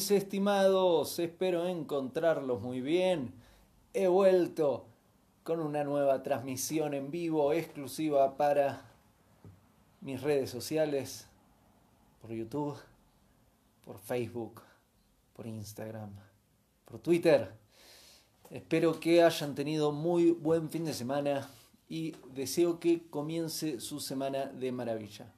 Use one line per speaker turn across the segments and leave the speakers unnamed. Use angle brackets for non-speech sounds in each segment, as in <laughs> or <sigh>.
mis estimados, espero encontrarlos muy bien. He vuelto con una nueva transmisión en vivo exclusiva para mis redes sociales, por YouTube, por Facebook, por Instagram, por Twitter. Espero que hayan tenido muy buen fin de semana y deseo que comience su semana de maravilla.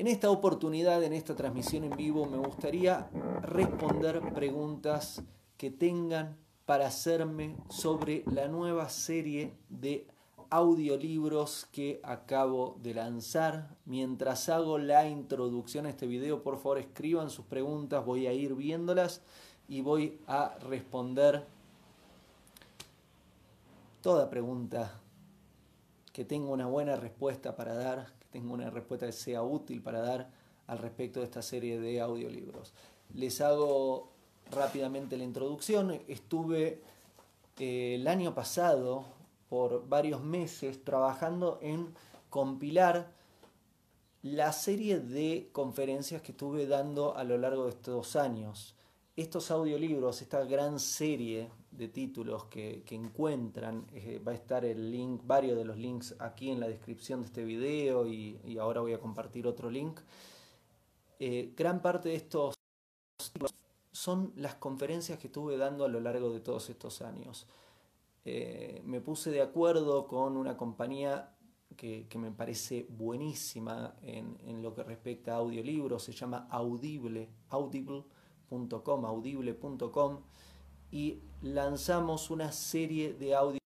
En esta oportunidad, en esta transmisión en vivo, me gustaría responder preguntas que tengan para hacerme sobre la nueva serie de audiolibros que acabo de lanzar. Mientras hago la introducción a este video, por favor escriban sus preguntas, voy a ir viéndolas y voy a responder toda pregunta que tenga una buena respuesta para dar tengo una respuesta que sea útil para dar al respecto de esta serie de audiolibros. Les hago rápidamente la introducción. Estuve eh, el año pasado por varios meses trabajando en compilar la serie de conferencias que estuve dando a lo largo de estos años. Estos audiolibros, esta gran serie de títulos que, encuentran. Eh, va a estar el link, varios de los links aquí en la descripción de este video y, ahora voy a compartir otro link. Eh, gran parte de estos son las conferencias que estuve dando a lo largo de todos estos años. Eh, me puse de acuerdo con una compañía que, me parece buenísima en, en, lo que respecta a audiolibros, se llama Audible, audible.com, y lanzamos una serie de audios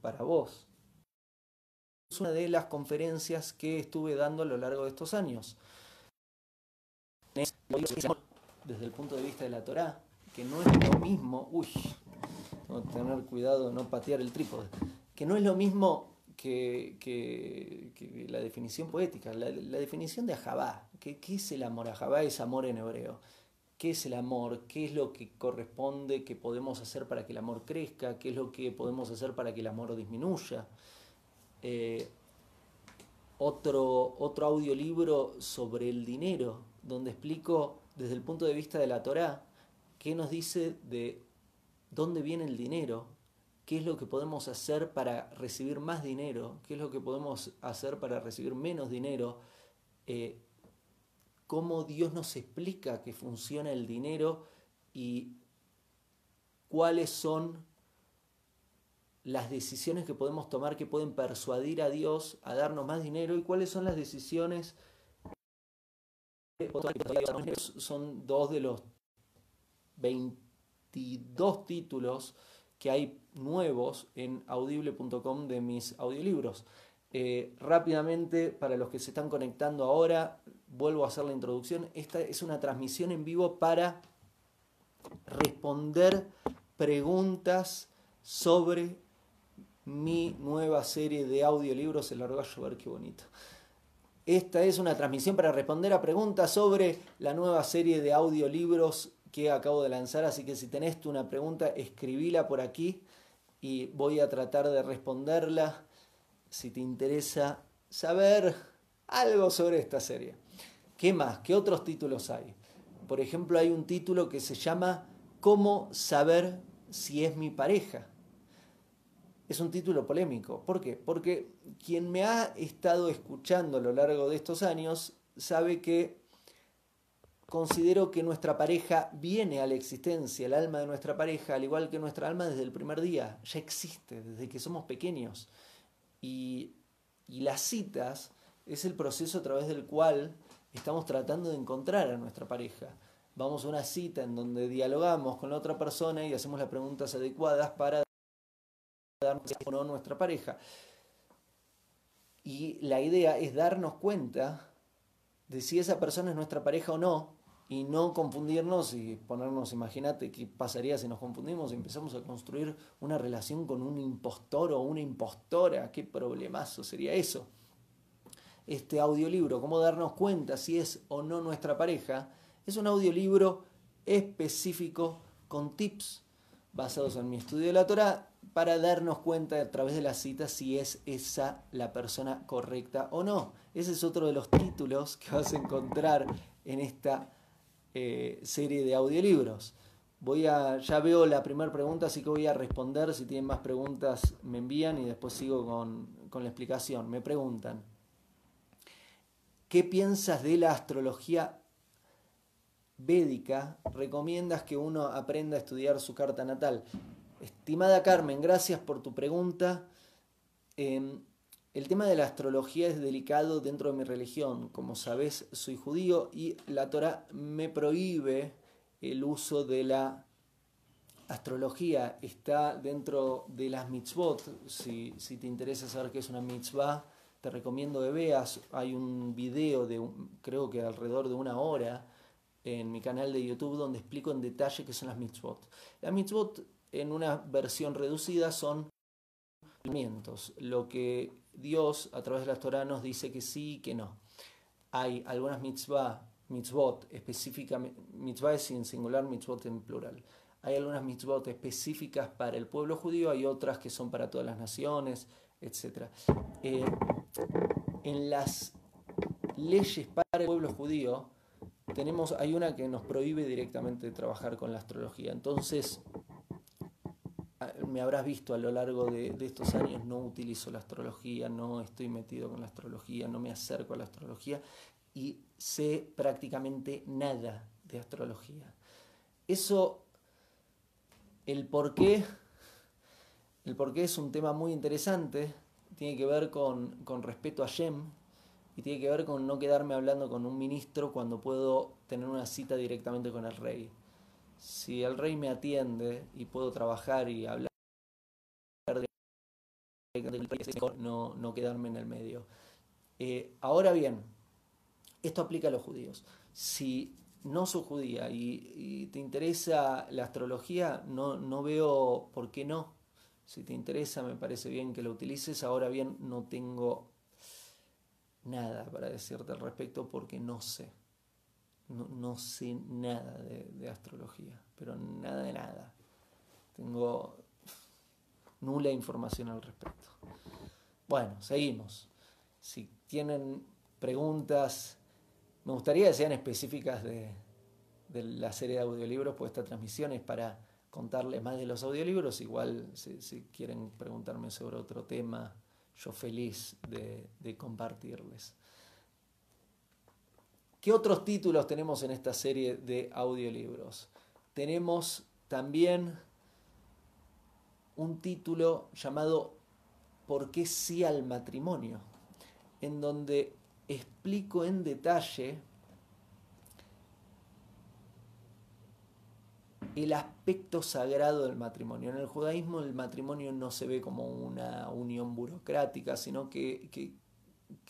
para vos. Es una de las conferencias que estuve dando a lo largo de estos años. Desde el punto de vista de la Torá, que no es lo mismo, uy, tengo que tener cuidado de no patear el trípode, que no es lo mismo que, la definición poética, la, definición de Ajabá. ¿Qué, ¿Qué es el amor? Ajabá es amor en hebreo qué es el amor, qué es lo que corresponde que podemos hacer para que el amor crezca, qué es lo que podemos hacer para que el amor disminuya. Eh, otro, otro audiolibro sobre el dinero, donde explico desde el punto de vista de la Torá qué nos dice de dónde viene el dinero, qué es lo que podemos hacer para recibir más dinero, qué es lo que podemos hacer para recibir menos dinero, eh, cómo Dios nos explica que funciona el dinero y cuáles son las decisiones que podemos tomar que pueden persuadir a Dios a darnos más dinero y cuáles son las decisiones son dos de los 22 títulos que hay nuevos en audible.com de mis audiolibros. Eh, rápidamente, para los que se están conectando ahora, vuelvo a hacer la introducción. Esta es una transmisión en vivo para responder preguntas sobre mi nueva serie de audiolibros. El largo a ver qué bonito. Esta es una transmisión para responder a preguntas sobre la nueva serie de audiolibros que acabo de lanzar. Así que si tenés una pregunta, escribíla por aquí y voy a tratar de responderla si te interesa saber algo sobre esta serie. ¿Qué más? ¿Qué otros títulos hay? Por ejemplo, hay un título que se llama ¿Cómo saber si es mi pareja? Es un título polémico. ¿Por qué? Porque quien me ha estado escuchando a lo largo de estos años sabe que considero que nuestra pareja viene a la existencia, el alma de nuestra pareja, al igual que nuestra alma desde el primer día, ya existe, desde que somos pequeños. Y, las citas es el proceso a través del cual estamos tratando de encontrar a nuestra pareja. Vamos a una cita en donde dialogamos con la otra persona y hacemos las preguntas adecuadas para darnos o no nuestra pareja. Y la idea es darnos cuenta de si esa persona es nuestra pareja o no y no confundirnos y ponernos, imagínate qué pasaría si nos confundimos y empezamos a construir una relación con un impostor o una impostora, qué problemazo sería eso. Este audiolibro, cómo darnos cuenta si es o no nuestra pareja, es un audiolibro específico con tips basados en mi estudio de la Torah para darnos cuenta a través de las citas si es esa la persona correcta o no. Ese es otro de los títulos que vas a encontrar en esta eh, serie de audiolibros. Voy a, ya veo la primera pregunta, así que voy a responder. Si tienen más preguntas, me envían y después sigo con, con la explicación. Me preguntan, ¿qué piensas de la astrología védica? ¿Recomiendas que uno aprenda a estudiar su carta natal? Estimada Carmen, gracias por tu pregunta. Em, el tema de la astrología es delicado dentro de mi religión. Como sabes, soy judío y la Torah me prohíbe el uso de la astrología. Está dentro de las mitzvot. Si, te interesa saber qué es una mitzvah, te recomiendo que veas. Hay un video de, creo que alrededor de una hora, en mi canal de YouTube donde explico en detalle qué son las mitzvot. Las mitzvot en una versión reducida son lo que Dios a través de la Torah nos dice que sí y que no. Hay algunas mitzvah, mitzvot específicamente, mitzvah en singular, mitzvot en plural. Hay algunas mitzvot específicas para el pueblo judío, hay otras que son para todas las naciones, etc. Eh, en las leyes para el pueblo judío, tenemos, hay una que nos prohíbe directamente trabajar con la astrología. Entonces, me habrás visto a lo largo de, estos años, no utilizo la astrología, no estoy metido con la astrología, no me acerco a la astrología y sé prácticamente nada de astrología. Eso, el por qué, el por qué es un tema muy interesante, tiene que ver con, con respeto a Shem y tiene que ver con no quedarme hablando con un ministro cuando puedo tener una cita directamente con el rey. Si el rey me atiende y puedo trabajar y hablar no, no quedarme en el medio. Eh, ahora bien, esto aplica a los judíos. Si no sos judía y, te interesa la astrología, no, no veo por qué no. Si te interesa, me parece bien que lo utilices. Ahora bien, no tengo nada para decirte al respecto porque no sé. No, sé nada de, de, astrología, pero nada de nada. Tengo nula información al respecto. Bueno, seguimos. Si tienen preguntas, me gustaría que sean específicas de, la serie de audiolibros, pues esta transmisión es para contarles más de los audiolibros. Igual, si, quieren preguntarme sobre otro tema, yo feliz de, de compartirles. ¿Qué otros títulos tenemos en esta serie de audiolibros? Tenemos también un título llamado ¿Por qué sí al matrimonio? en donde explico en detalle el aspecto sagrado del matrimonio. En el judaísmo el matrimonio no se ve como una unión burocrática, sino que, que,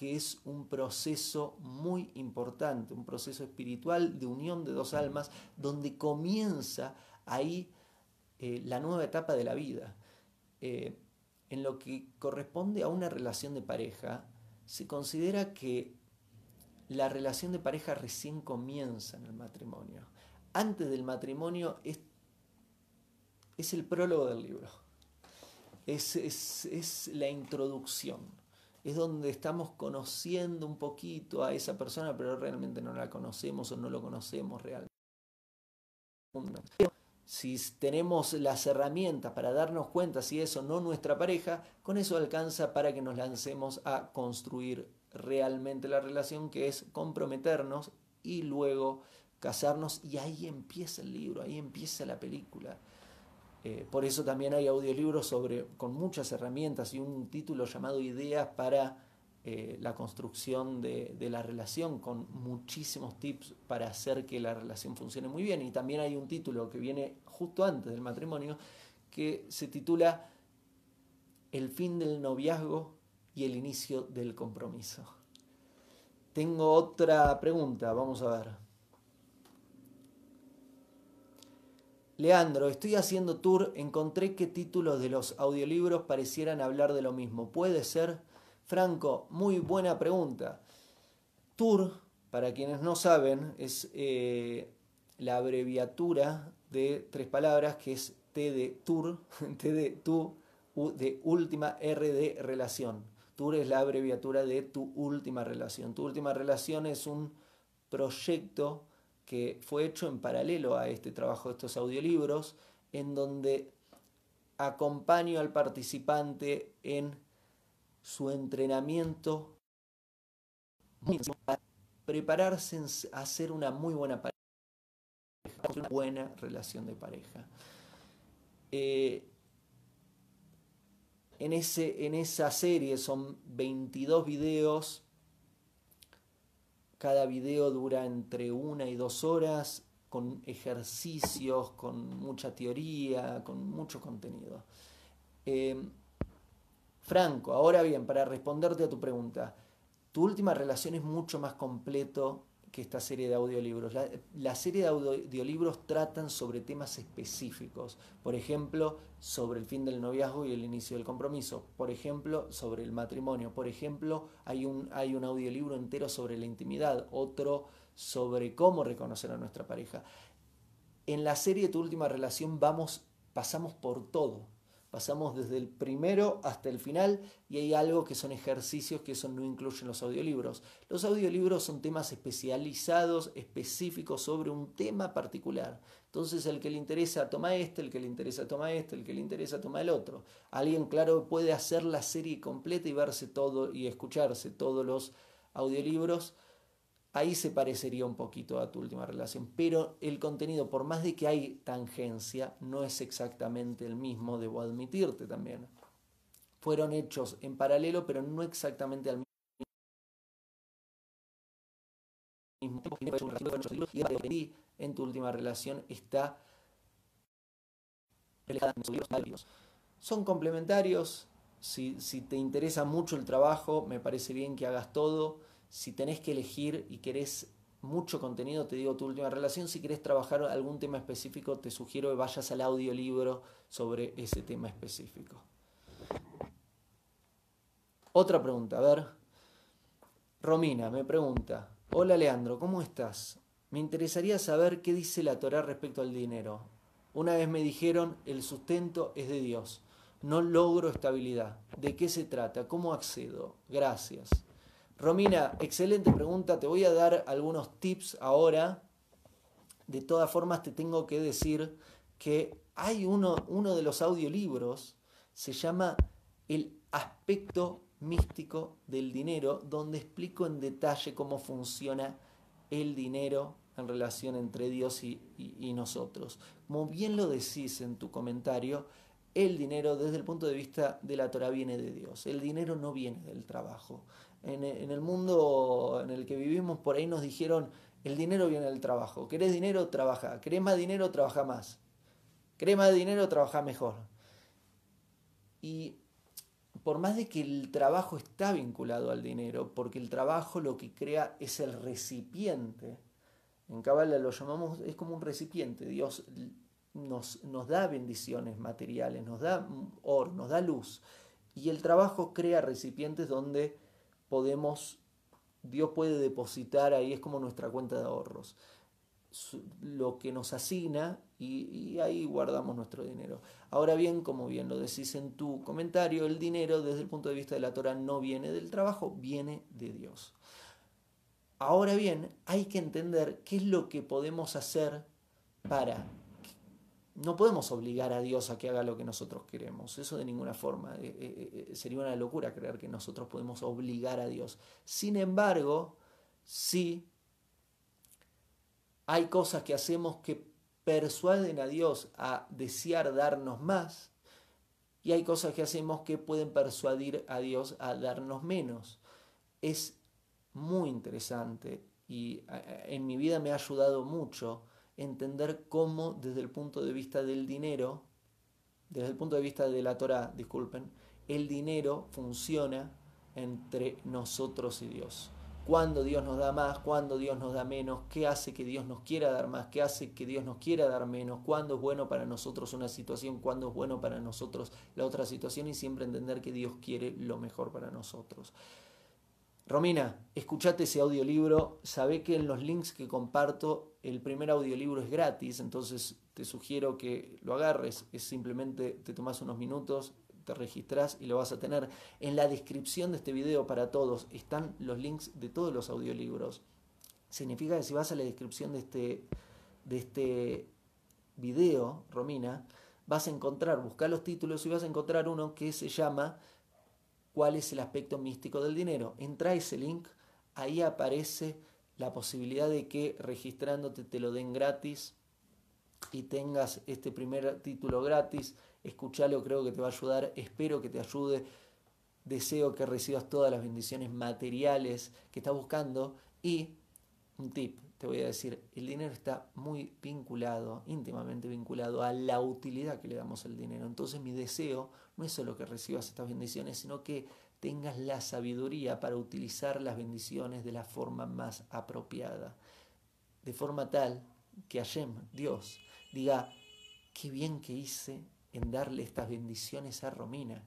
es un proceso muy importante, un proceso espiritual de unión de dos almas, donde comienza ahí eh, la nueva etapa de la vida. Eh, en lo que corresponde a una relación de pareja, se considera que la relación de pareja recién comienza en el matrimonio. Antes del matrimonio es, es el prólogo del libro, es, es la introducción, es donde estamos conociendo un poquito a esa persona, pero realmente no la conocemos o no lo conocemos realmente si tenemos las herramientas para darnos cuenta si eso no nuestra pareja, con eso alcanza para que nos lancemos a construir realmente la relación, que es comprometernos y luego casarnos. Y ahí empieza el libro, ahí empieza la película. Eh, por eso también hay audiolibros sobre, con muchas herramientas y un título llamado Ideas para eh, la construcción de, la relación con muchísimos tips para hacer que la relación funcione muy bien. Y también hay un título que viene justo antes del matrimonio que se titula El fin del noviazgo y el inicio del compromiso. Tengo otra pregunta, vamos a ver. Leandro, estoy haciendo tour, encontré que títulos de los audiolibros parecieran hablar de lo mismo. ¿Puede ser? Franco, muy buena pregunta. TUR, para quienes no saben, es eh, la abreviatura de tres palabras que es T de tour, <laughs> T de tú, U de última, R de relación. Tour es la abreviatura de tu última relación. Tu última relación es un proyecto que fue hecho en paralelo a este trabajo de estos audiolibros, en donde acompaño al participante en su entrenamiento para prepararse a hacer una muy buena pareja, una buena relación de pareja. Eh, en, ese, en esa serie son 22 videos, cada video dura entre una y dos horas, con ejercicios, con mucha teoría, con mucho contenido. Eh, Franco, ahora bien, para responderte a tu pregunta, tu última relación es mucho más completo que esta serie de audiolibros. La, serie de audiolibros tratan sobre temas específicos, por ejemplo, sobre el fin del noviazgo y el inicio del compromiso, por ejemplo, sobre el matrimonio, por ejemplo, hay un, hay un audiolibro entero sobre la intimidad, otro sobre cómo reconocer a nuestra pareja. En la serie Tu última relación vamos, pasamos por todo, Pasamos desde el primero hasta el final y hay algo que son ejercicios que eso no incluyen los audiolibros. Los audiolibros son temas especializados, específicos sobre un tema particular. Entonces el que le interesa toma este, el que le interesa toma este, el que le interesa toma el otro. Alguien, claro, puede hacer la serie completa y verse todo y escucharse todos los audiolibros ahí se parecería un poquito a tu última relación. Pero el contenido, por más de que hay tangencia, no es exactamente el mismo, debo admitirte también. Fueron hechos en paralelo, pero no exactamente al mismo tiempo. Y en tu última relación está son complementarios. Si, si te interesa mucho el trabajo, me parece bien que hagas todo si tenés que elegir y querés mucho contenido, te digo tu última relación, si querés trabajar algún tema específico, te sugiero que vayas al audiolibro sobre ese tema específico. Otra pregunta, a ver. Romina me pregunta, hola Leandro, ¿cómo estás? Me interesaría saber qué dice la Torah respecto al dinero. Una vez me dijeron, el sustento es de Dios. No logro estabilidad. ¿De qué se trata? ¿Cómo accedo? Gracias. Romina, excelente pregunta. Te voy a dar algunos tips ahora. De todas formas, te tengo que decir que hay uno, de los audiolibros, se llama El aspecto místico del dinero, donde explico en detalle cómo funciona el dinero en relación entre Dios y, y, nosotros. Como bien lo decís en tu comentario, el dinero desde el punto de vista de la Torah viene de Dios. El dinero no viene del trabajo en, el mundo en el que vivimos, por ahí nos dijeron, el dinero viene del trabajo. ¿Querés dinero? Trabaja. ¿Querés más dinero? Trabaja más. ¿Querés más dinero? Trabaja mejor. Y por más de que el trabajo está vinculado al dinero, porque el trabajo lo que crea es el recipiente, en Kabbalah lo llamamos, es como un recipiente, Dios nos, nos da bendiciones materiales, nos da or, nos da luz, y el trabajo crea recipientes donde podemos, Dios puede depositar ahí, es como nuestra cuenta de ahorros, lo que nos asigna y, ahí guardamos nuestro dinero. Ahora bien, como bien lo decís en tu comentario, el dinero desde el punto de vista de la Torah no viene del trabajo, viene de Dios. Ahora bien, hay que entender qué es lo que podemos hacer para no podemos obligar a Dios a que haga lo que nosotros queremos. Eso de ninguna forma. Eh, eh, eh, sería una locura creer que nosotros podemos obligar a Dios. Sin embargo, sí hay cosas que hacemos que persuaden a Dios a desear darnos más y hay cosas que hacemos que pueden persuadir a Dios a darnos menos. Es muy interesante y en mi vida me ha ayudado mucho entender cómo desde el punto de vista del dinero, desde el punto de vista de la Torah, disculpen, el dinero funciona entre nosotros y Dios. Cuándo Dios nos da más, cuándo Dios nos da menos, qué hace que Dios nos quiera dar más, qué hace que Dios nos quiera dar menos, cuándo es bueno para nosotros una situación, cuándo es bueno para nosotros la otra situación y siempre entender que Dios quiere lo mejor para nosotros. Romina, escuchate ese audiolibro, sabe que en los links que comparto el primer audiolibro es gratis, entonces te sugiero que lo agarres, es simplemente te tomas unos minutos, te registras y lo vas a tener. En la descripción de este video para todos están los links de todos los audiolibros. Significa que si vas a la descripción de este, de este video, Romina, vas a encontrar, buscar los títulos y vas a encontrar uno que se llama ¿Cuál es el aspecto místico del dinero? Entra ese link, ahí aparece la posibilidad de que registrándote te lo den gratis y tengas este primer título gratis. Escuchalo, creo que te va a ayudar, espero que te ayude. Deseo que recibas todas las bendiciones materiales que estás buscando y un tip, te voy a decir, el dinero está muy vinculado, íntimamente vinculado a la utilidad que le damos al dinero. Entonces mi deseo no es solo que recibas estas bendiciones, sino que tengas la sabiduría para utilizar las bendiciones de la forma más apropiada. De forma tal que Hashem, Dios, diga, qué bien que hice en darle estas bendiciones a Romina.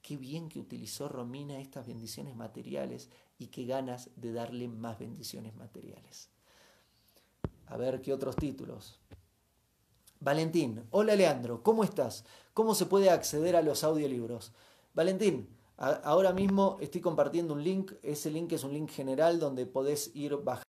Qué bien que utilizó Romina estas bendiciones materiales y qué ganas de darle más bendiciones materiales. A ver qué otros títulos. Valentín, hola Leandro, ¿cómo estás? ¿Cómo se puede acceder a los audiolibros? Valentín, ahora mismo estoy compartiendo un link, ese link es un link general donde podés ir bajando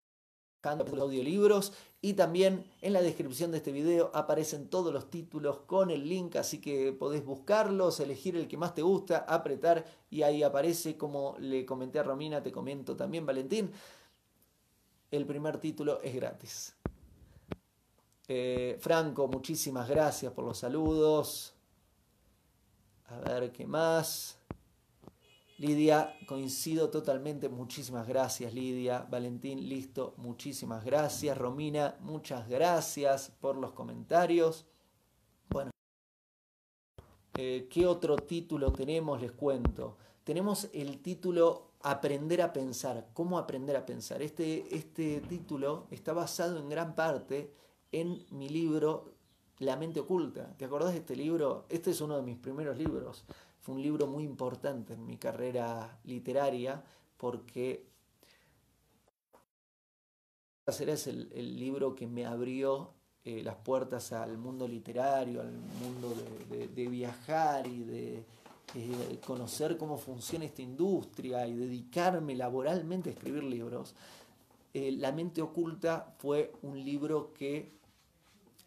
audiolibros y también en la descripción de este video aparecen todos los títulos con el link, así que podés buscarlos, elegir el que más te gusta, apretar y ahí aparece, como le comenté a Romina, te comento también Valentín, el primer título es gratis. Eh, Franco, muchísimas gracias por los saludos. A ver qué más. Lidia, coincido totalmente. Muchísimas gracias, Lidia. Valentín, listo. Muchísimas gracias. Romina, muchas gracias por los comentarios. Bueno, eh, ¿qué otro título tenemos? Les cuento. Tenemos el título Aprender a pensar. ¿Cómo aprender a pensar? Este, este título está basado en gran parte en mi libro La mente oculta. ¿Te acordás de este libro? Este es uno de mis primeros libros fue un libro muy importante en mi carrera literaria porque es el, libro que me abrió eh, las puertas al mundo literario, al mundo de, viajar y de eh, conocer cómo funciona esta industria y dedicarme laboralmente a escribir libros. Eh, La mente oculta fue un libro que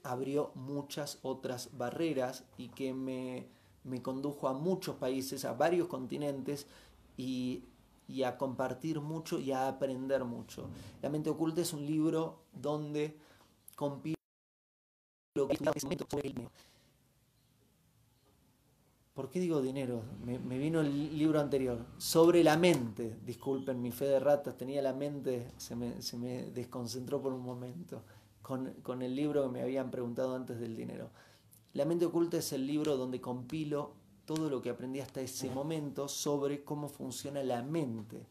abrió muchas otras barreras y que me me condujo a muchos países, a varios continentes y, a compartir mucho y a aprender mucho. La mente oculta es un libro donde compilo lo que es sobre el dinero. ¿Por qué digo dinero? Me, vino el libro anterior. Sobre la mente. Disculpen mi fe de ratas, tenía la mente, se me, se me desconcentró por un momento con, con el libro que me habían preguntado antes del dinero. La mente oculta es el libro donde compilo todo lo que aprendí hasta ese momento sobre cómo funciona la mente.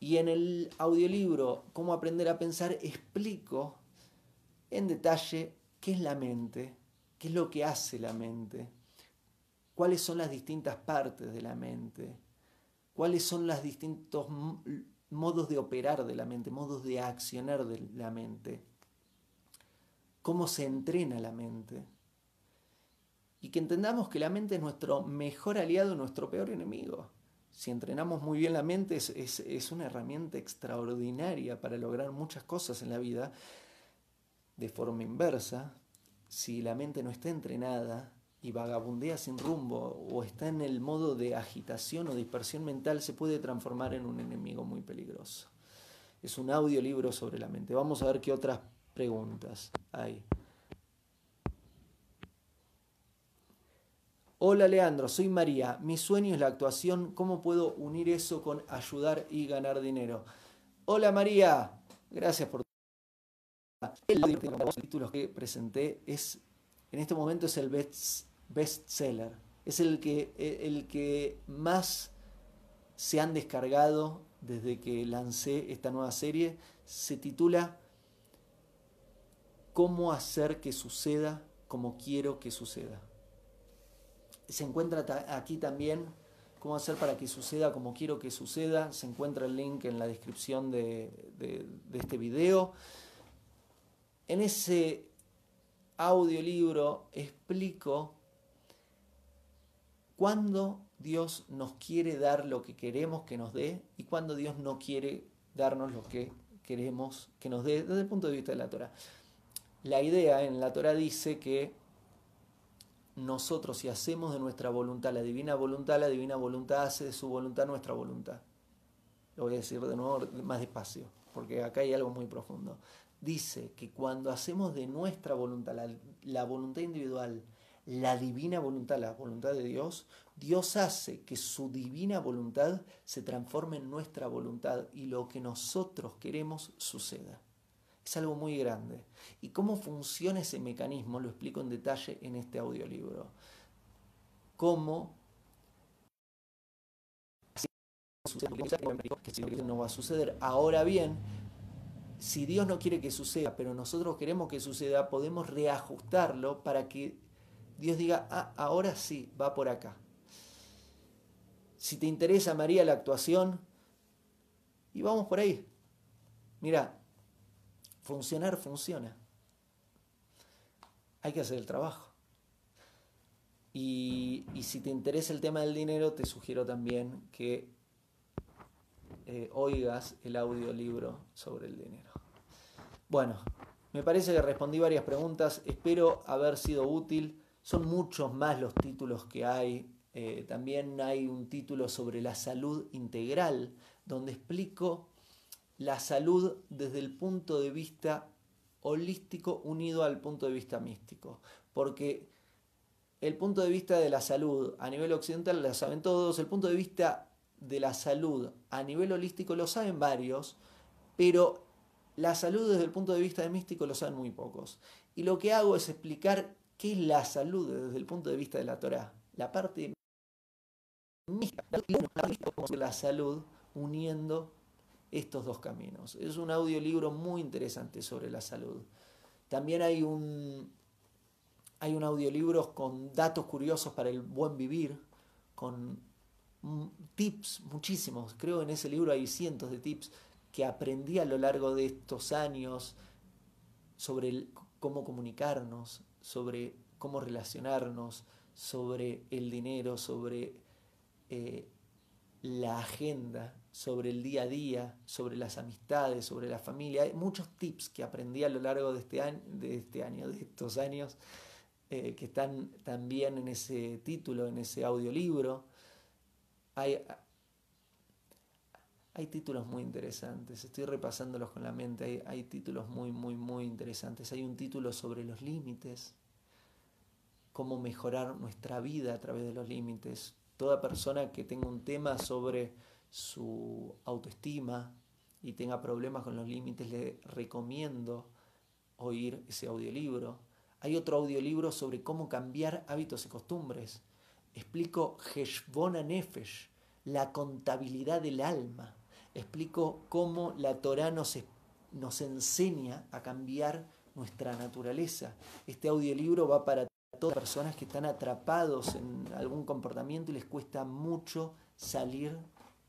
Y en el audiolibro Cómo aprender a pensar explico en detalle qué es la mente, qué es lo que hace la mente, cuáles son las distintas partes de la mente, cuáles son los distintos modos de operar de la mente, modos de accionar de la mente, cómo se entrena la mente y que entendamos que la mente es nuestro mejor aliado nuestro peor enemigo. Si entrenamos muy bien la mente es, una herramienta extraordinaria para lograr muchas cosas en la vida. De forma inversa, si la mente no está entrenada y vagabundea sin rumbo o está en el modo de agitación o dispersión mental, se puede transformar en un enemigo muy peligroso. Es un audiolibro sobre la mente. Vamos a ver qué otras preguntas hay. Hola Leandro, soy María. Mi sueño es la actuación. ¿Cómo puedo unir eso con ayudar y ganar dinero? Hola María, gracias por el los títulos que presenté es en este momento es el best, seller. Es el que, el que más se han descargado desde que lancé esta nueva serie. Se titula Cómo hacer que suceda como quiero que suceda se encuentra aquí también cómo hacer para que suceda como quiero que suceda. Se encuentra el link en la descripción de, este video. En ese audiolibro explico cuándo Dios nos quiere dar lo que queremos que nos dé y cuándo Dios no quiere darnos lo que queremos que nos dé desde el punto de vista de la Torah. La idea en la Torah dice que nosotros si hacemos de nuestra voluntad la divina voluntad, la divina voluntad hace de su voluntad nuestra voluntad. Lo voy a decir de nuevo más despacio, porque acá hay algo muy profundo. Dice que cuando hacemos de nuestra voluntad, la, voluntad individual, la divina voluntad, la voluntad de Dios, Dios hace que su divina voluntad se transforme en nuestra voluntad y lo que nosotros queremos suceda. Es algo muy grande. ¿Y cómo funciona ese mecanismo? Lo explico en detalle en este audiolibro. Cómo que no va a suceder. Ahora bien, si Dios no quiere que suceda, pero nosotros queremos que suceda, podemos reajustarlo para que Dios diga, ah, ahora sí, va por acá. Si te interesa, María, la actuación, y vamos por ahí. Mira, funcionar funciona. Hay que hacer el trabajo. Y, si te interesa el tema del dinero, te sugiero también que eh, oigas el audiolibro sobre el dinero. Bueno, me parece que respondí varias preguntas. Espero haber sido útil. Son muchos más los títulos que hay. Eh, también hay un título sobre la salud integral, donde explico la salud desde el punto de vista holístico unido al punto de vista místico. Porque el punto de vista de la salud a nivel occidental lo saben todos, el punto de vista de la salud a nivel holístico lo saben varios, pero la salud desde el punto de vista místico lo saben muy pocos. Y lo que hago es explicar qué es la salud desde el punto de vista de la Torah. La parte mística, la salud uniendo estos dos caminos. Es un audiolibro muy interesante sobre la salud. También hay un, hay un audiolibro con datos curiosos para el buen vivir, con tips muchísimos. Creo en ese libro hay cientos de tips que aprendí a lo largo de estos años sobre cómo comunicarnos, sobre cómo relacionarnos, sobre el dinero, sobre eh, la agenda, sobre el día a día, sobre las amistades, sobre la familia. Hay muchos tips que aprendí a lo largo de este año, de, este año, de estos años, eh, que están también en ese título, en ese audiolibro. Hay, hay títulos muy interesantes, estoy repasándolos con la mente, hay títulos muy, muy, muy interesantes. Hay un título sobre los límites, cómo mejorar nuestra vida a través de los límites, toda persona que tenga un tema sobre su autoestima y tenga problemas con los límites, le recomiendo oír ese audiolibro. Hay otro audiolibro sobre cómo cambiar hábitos y costumbres. Explico Heshbona Nefesh, la contabilidad del alma. Explico cómo la Torah nos, nos enseña a cambiar nuestra naturaleza. Este audiolibro va para todas personas que están atrapados en algún comportamiento y les cuesta mucho salir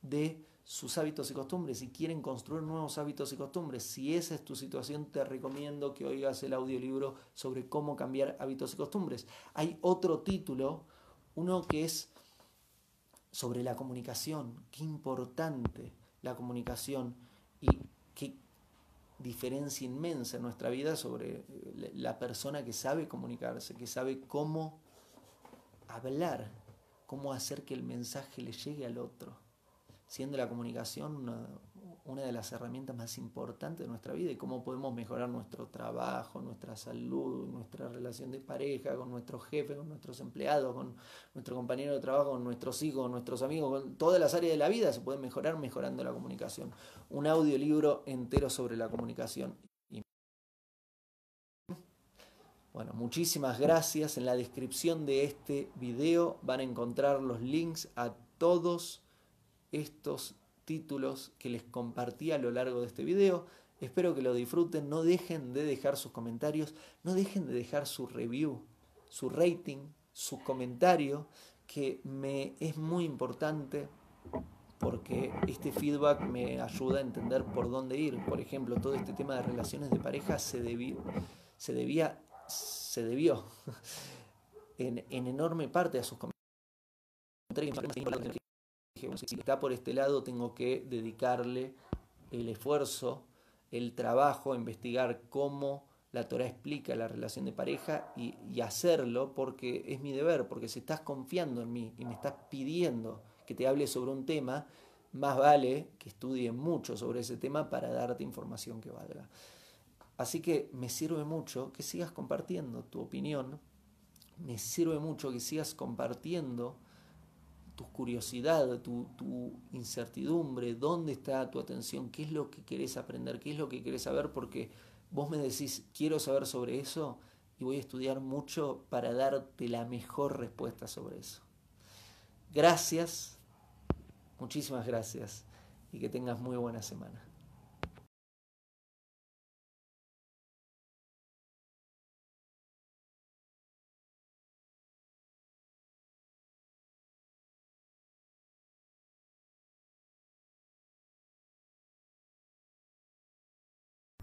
de sus hábitos y costumbres y quieren construir nuevos hábitos y costumbres. Si esa es tu situación, te recomiendo que oigas el audiolibro sobre cómo cambiar hábitos y costumbres. Hay otro título, uno que es sobre la comunicación, qué importante la comunicación y qué diferencia inmensa en nuestra vida sobre eh, la persona que sabe comunicarse, que sabe cómo hablar, cómo hacer que el mensaje le llegue al otro, siendo la comunicación una, una de las herramientas más importantes de nuestra vida y cómo podemos mejorar nuestro trabajo, nuestra salud, nuestra relación de pareja, con nuestro jefe, con nuestros empleados, con nuestro compañero de trabajo, con nuestros hijos, con nuestros amigos, con todas las áreas de la vida se pueden mejorar mejorando la comunicación. Un audiolibro entero sobre la comunicación. Bueno, muchísimas gracias. En la descripción de este video van a encontrar los links a todos estos títulos que les compartí a lo largo de este video. Espero que lo disfruten, no dejen de dejar sus comentarios, no dejen de dejar su review, su rating, su comentario, que me es muy importante porque este feedback me ayuda a entender por dónde ir. Por ejemplo, todo este tema de relaciones de pareja se, debió, se debía, se debió <laughs> en, en enorme parte a sus comentarios. Si está por este lado, tengo que dedicarle el esfuerzo, el trabajo, investigar cómo la Torah explica la relación de pareja y, y, hacerlo porque es mi deber, porque si estás confiando en mí y me estás pidiendo que te hable sobre un tema, más vale que estudie mucho sobre ese tema para darte información que valga. Así que me sirve mucho que sigas compartiendo tu opinión, me sirve mucho que sigas compartiendo tu curiosidad, tu, tu, incertidumbre, dónde está tu atención, qué es lo que querés aprender, qué es lo que querés saber, porque vos me decís, quiero saber sobre eso y voy a estudiar mucho para darte la mejor respuesta sobre eso. Gracias, muchísimas gracias y que tengas muy buena semana.